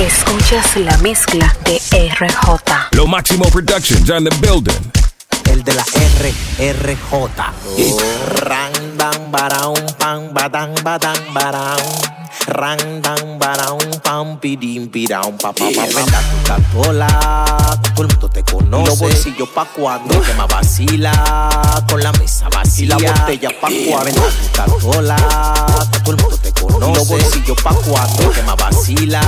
Escuchas la mezcla de RJ. Lo Máximo Productions and the building. El de la RRJ. Randan para un pan, batán, batán, barán. Randan para un pan, pidim, pirán, papá, papá. Venda tu catola, todo el mundo te conoce. Los bolsillos pa' cuando uh. vacila, con la mesa vacía. Y la botella pa' cuando. Venda tu catola, todo el mundo conoce. Los bolsillos pa' cuando, quema vacila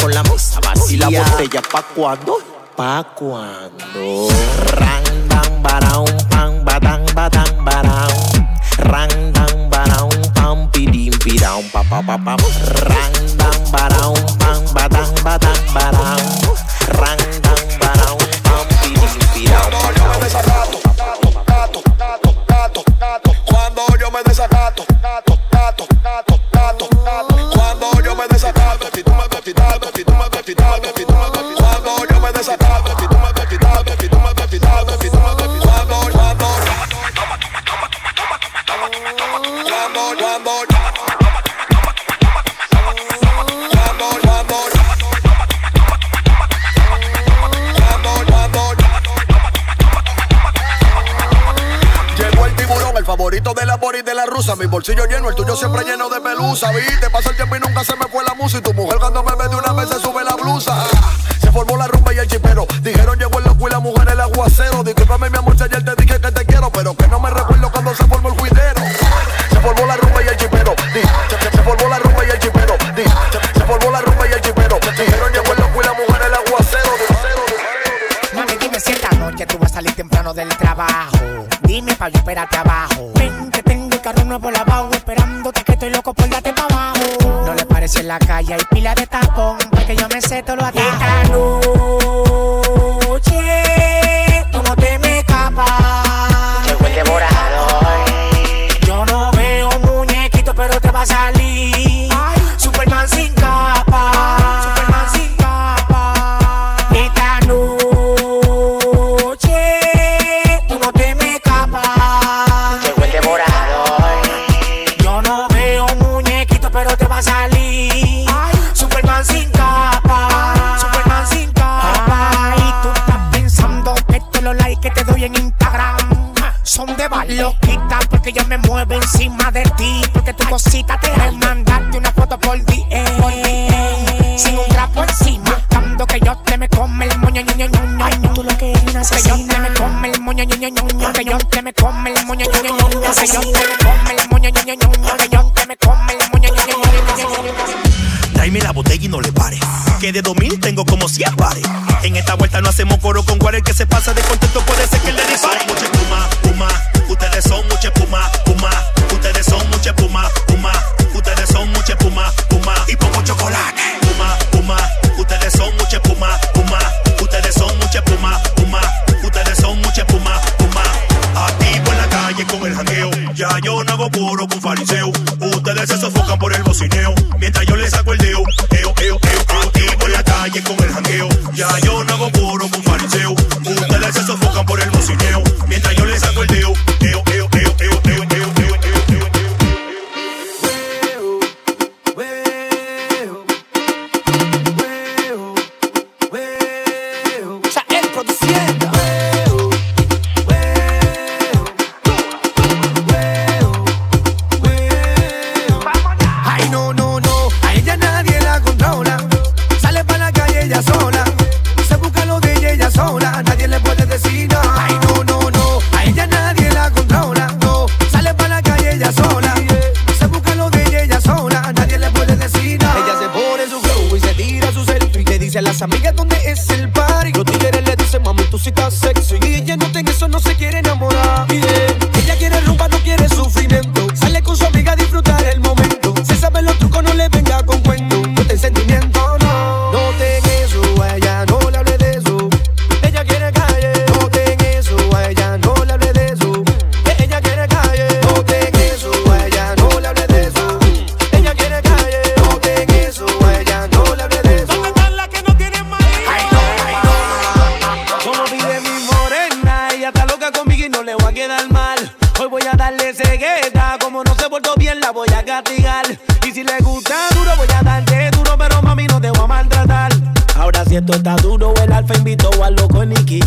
con la mesa vacila. Y la botella pa' cuando, pa' cuando. Ran, dan, baraun, pan, batán, batán, baraun. Ran, dan, baraun, pan, pidim, pidam, pa, pa, pa, pa, Mi bolsillo lleno, el tuyo siempre lleno de pelusa. Viste, pasa el tiempo y nunca se me fue la música. Y tu mujer cuando me ve de una vez se sube la blusa. Se formó la rumba y el chipero. Dijeron llegó el loco y la mujer el aguacero. Discúlpame, mi amor, si ayer te dije que te quiero. Pero que no me recuerdo cuando se formó el cuidero. Se formó la rumba y el chipero. Se, se, formó la rumba y el chipero. Se, se formó la rumba y el chipero. Dijeron llegó el loco y la mujer el aguacero. Mami, dime si esta noche tú vas a salir temprano del trabajo. Dime pa' yo espérate abajo. Ven que tengo carro nuevo lavado, esperándote que estoy loco por darte pa' abajo. No le parece en la calle, hay pila de tapón, porque yo me sé todo lo atajado. yo me muevo encima de ti, porque tu cosita te demanda.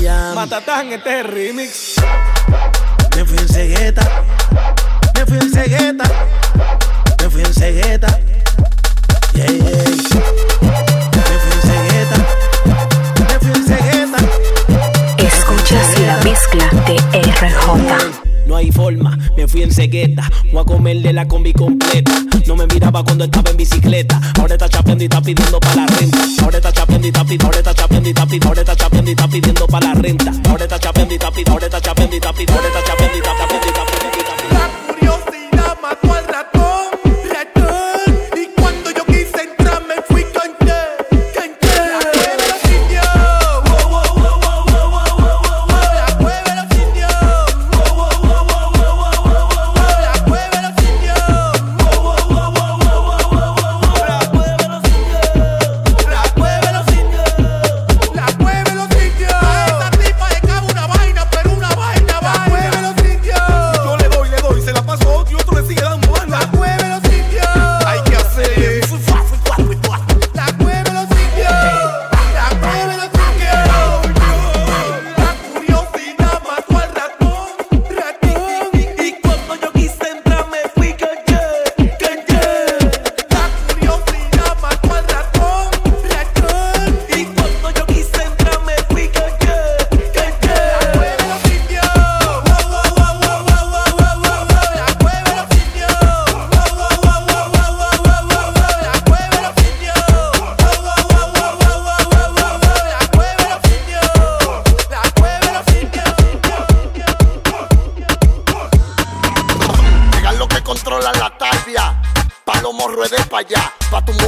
Miami. Matatán, este es el remix. Me fui en cegueta, me fui en cegueta, me fui en cegueta. Yeah, yeah. Escuchas la mezcla de RJ no hay forma. Me fui en cegueta, voy a comer de la combi completa. No me miraba cuando estaba en bicicleta. Ahora está chapeando y está pidiendo para la renta. Ahora está chapeando y está pidiendo, ahora está chapeando y está pidiendo, ahora está chapeando y está pidiendo para la renta. Ahora está chapeando y está pidiendo, ahora está chapeando y está pidiendo, ahora está chapeando y está pidiendo, y está pidiendo.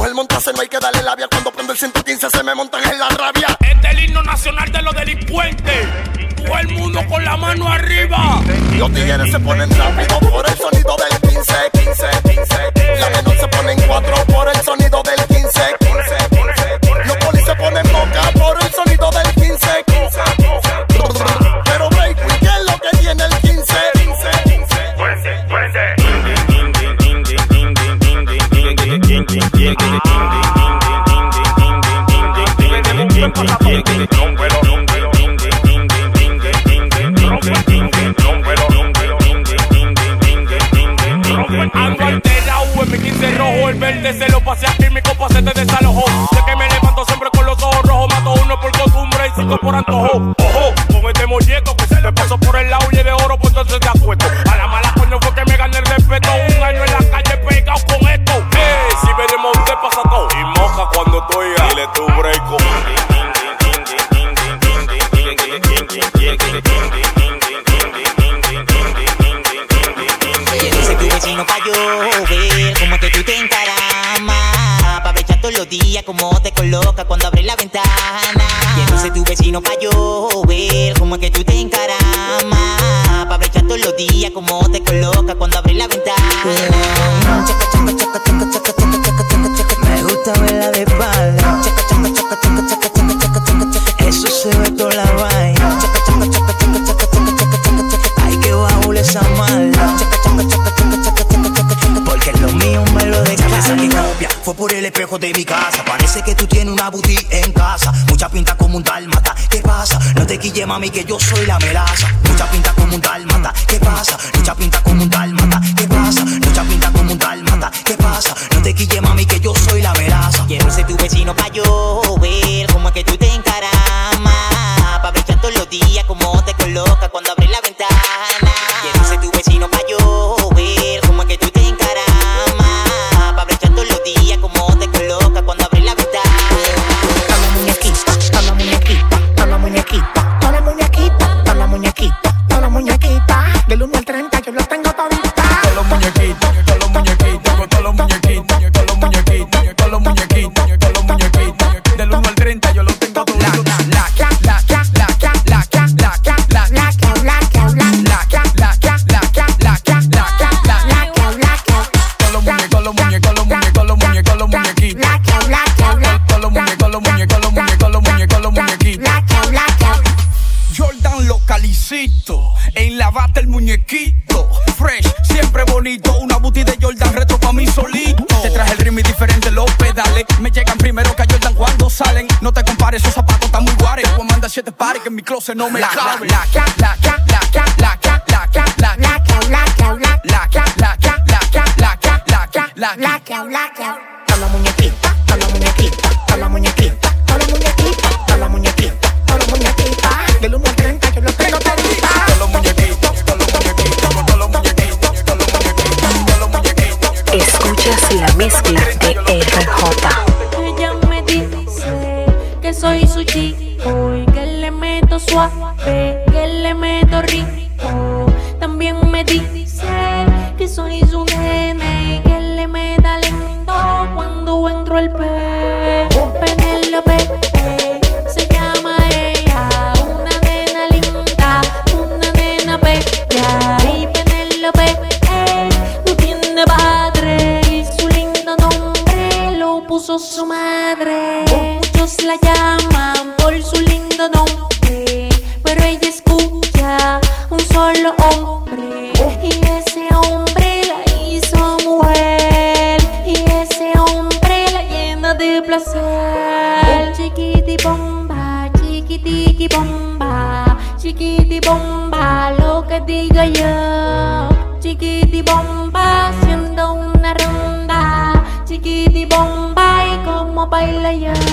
El montarse no hay que darle labia. Cuando prendo el 115 se me montan en la rabia. Este es el himno nacional de los delincuentes. Todo el mundo con la mano arriba. Los tigres se ponen rápido por el sonido del 15, 15, 15. La menor se ponen cuatro por el sonido del 15. 15. te coloca cuando abres la ventana. Y entonces tu vecino pa' yo ver cómo es que tú te encaramas. Pa' brechar todos los días como te coloca cuando abres la ventana. Me gusta verla de espalda. por el espejo de mi casa. Parece que tú tienes una boutique en casa. Mucha pinta como un dálmata. ¿Qué pasa? No te quille, mami, que yo soy la melaza. Mucha pinta como un dálmata. ¿Qué pasa? 30, yo lo pares que en mi closet no me La, caben. la, la, la, la, la, la, la, la, la, la, la, la, la, la, la, la, Toda la muñequita, toda la wape mobile yan.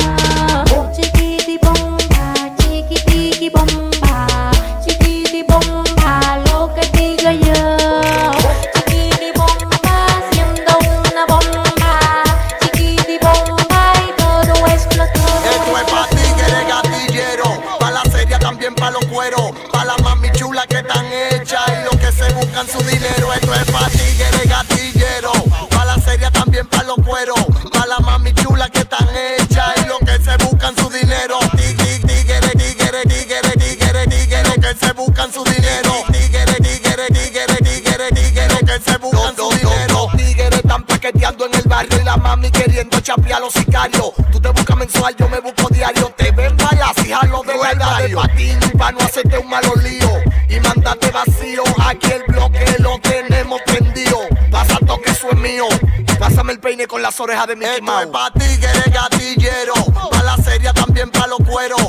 Yo me busco diario. Te ven balas y jalo de verdad de patín pa' no hacerte un malo lío. Y mandate vacío, aquí el bloque lo tenemos prendido. Pasa toque, eso es mío. Pásame el peine con las orejas de mi Esto es pa' tigres gatillero, pa' la serie también pa' los cueros,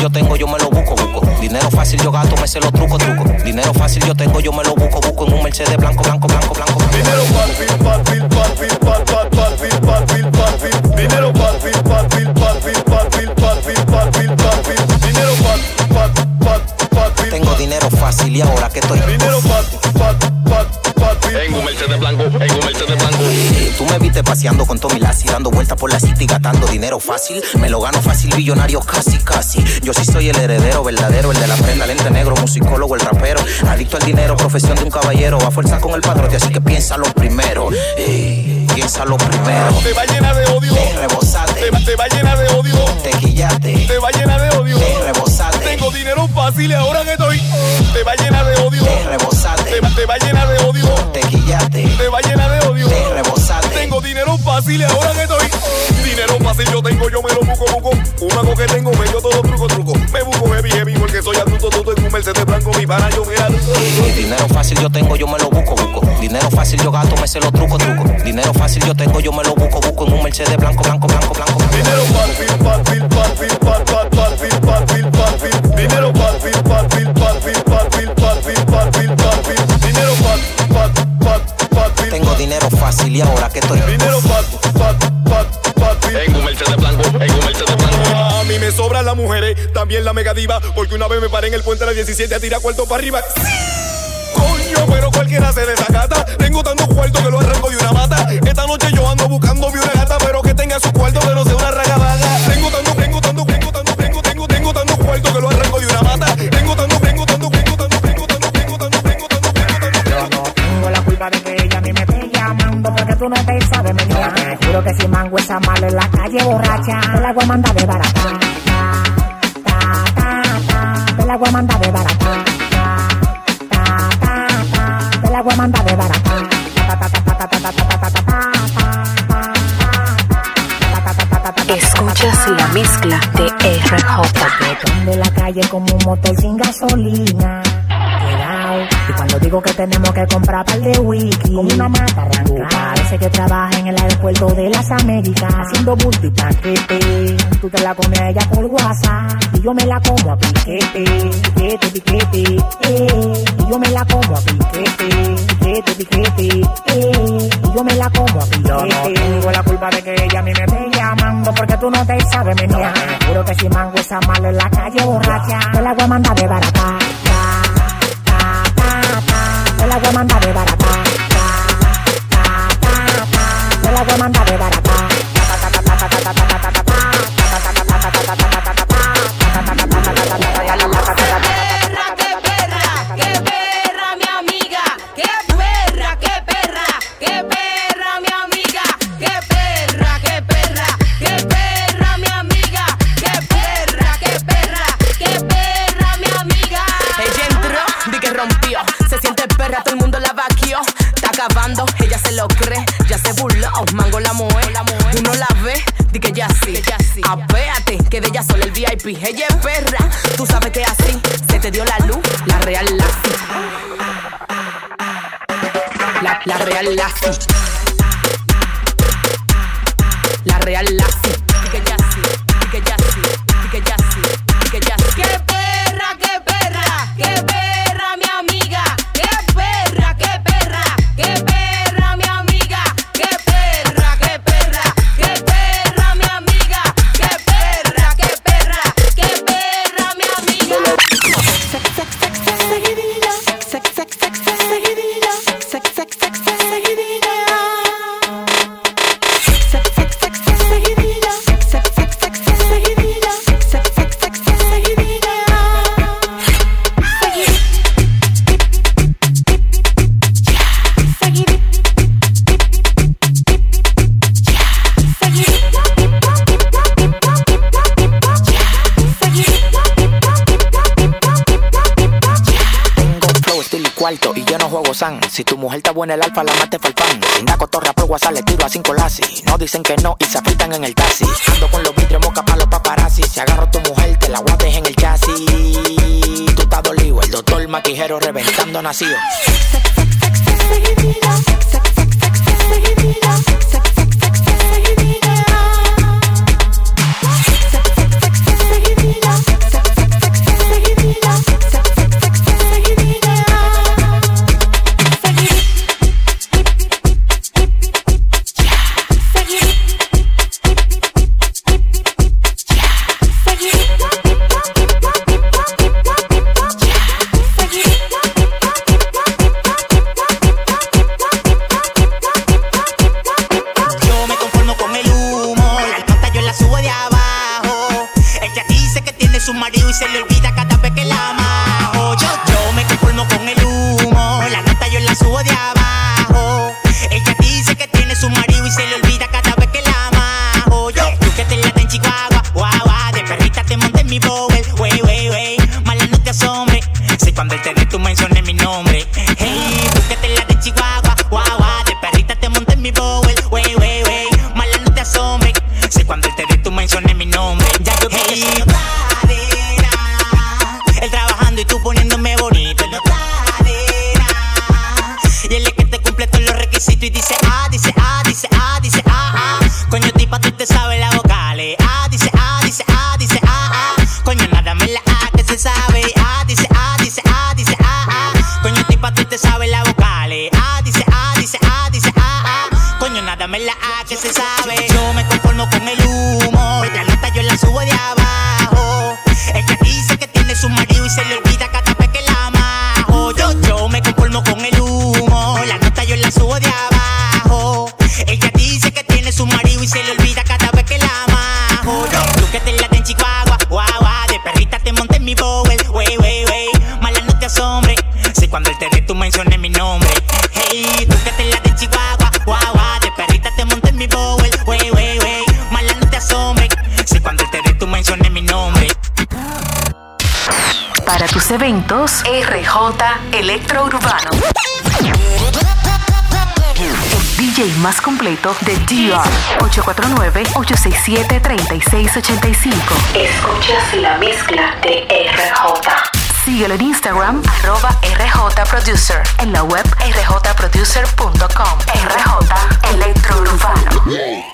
yo tengo, yo me lo busco, busco. Dinero fácil yo gasto, me sé los trucos, trucos. Dinero fácil yo tengo, yo me lo busco, busco en un Mercedes blanco, blanco, blanco, blanco. Dinero fácil, fácil, fácil, fácil, fácil, fácil, fácil. Dinero fácil, fácil, fácil, fácil, fácil, fácil, fácil. Dinero fácil, fácil, fácil, fácil. Tengo dinero fácil y ahora que estoy. Dinero fácil, fácil, fácil, fácil. En un Mercedes blanco, en un Mercedes blanco. Tú me viste paseando con Tommy por la city, gastando dinero fácil. Me lo gano fácil, billonario casi, casi. Yo sí soy el heredero verdadero, el de la prenda, lente negro, musicólogo, el rapero. Adicto al dinero, profesión de un caballero. A fuerza con el padrote, así que piénsalo primero. Ey, piénsalo primero. Te va llena de odio. Te rebosate. Te, te va llena de odio. Te quillate. Te va llena de odio. Te rebosate. Tengo dinero fácil y ahora que estoy. Te va llena de odio. Te rebosate. Te, te va llena de odio. Te quillate. Te va llena de odio. Te rebosate. Dinero fácil y ahora que estoy. Dinero fácil yo tengo, yo me lo busco, busco. Un mago que tengo, medio todo truco, truco. Me busco heavy, heavy, porque soy adulto, todo en un Mercedes blanco, mi pana, yo me adulto. Dinero fácil yo tengo, yo me lo busco, busco. Dinero fácil yo gasto, me sé los trucos, trucos. Dinero fácil yo tengo, yo me lo busco, busco en un Mercedes blanco, blanco, blanco, blanco. Dinero fácil, fácil, fácil, fácil, fácil, fácil, Fácil y ahora que estoy. Dinero fácil, fácil, fácil, fácil. En un Mercedes blanco, en un Mercedes blanco. A mí me sobran las mujeres, también la mega diva, porque una vez me paré en el puente de la 17 a tirar cuarto para arriba. Coño, pero cualquiera se desacata. Tengo tantos cuartos que lo arranco de una mata. Esta noche yo ando buscando una Sangüesa malo en la calle borracha. El agua manda de barata. Ta, agua manda de barata. Ta, agua manda de barata. Escuchas la mezcla de RJ. De la calle como un motor sin gasolina tenemos que comprar par de wiki, como una mata arrancada. Parece que trabaja en el aeropuerto de las Américas, haciendo bulto y paquete. Tú te la comes a ella por WhatsApp, y yo me la como a piquete. Piquete, piquete, eh. Y yo me la como a piquete. Piquete, piquete, eh. Y yo me la como a piquete. Yo no tengo la culpa de que ella a mí me esté llamando, porque tú no te sabes menear. Juro que si mango esa mal en la calle borracha, te la voy a mandar de barata. Te la voy a mandar de barata. Te la voy a mandar de barata. ¡Qué real la La real la está buena el alfa, la mate falpan. Sin da cotorra por WhatsApp le tiro a cinco lasis. No dicen que no y se afeitan en el taxi. Ando con los vidrios moca pa' los paparazzi. Si agarro tu mujer, te la guardes en el chasis. Tú estás dolido, el doctor maquijero reventando nacido. Cuando él te dé tú menciones mi nombre, hey, tú que te late en Chihuahua, guau, guau, de perrita te monté en mi bowl, wey, wey, wey, mala no te asombre. Si cuando él te dé tú menciones mi nombre. Para tus eventos, RJ Electro Urbano. DJ más completo de DR. 849-867-3685. Escuchas la mezcla de RJ. Síguelo en Instagram, arroba RJ Producer. En la web rjproducer.com. RJ Electro Urbano.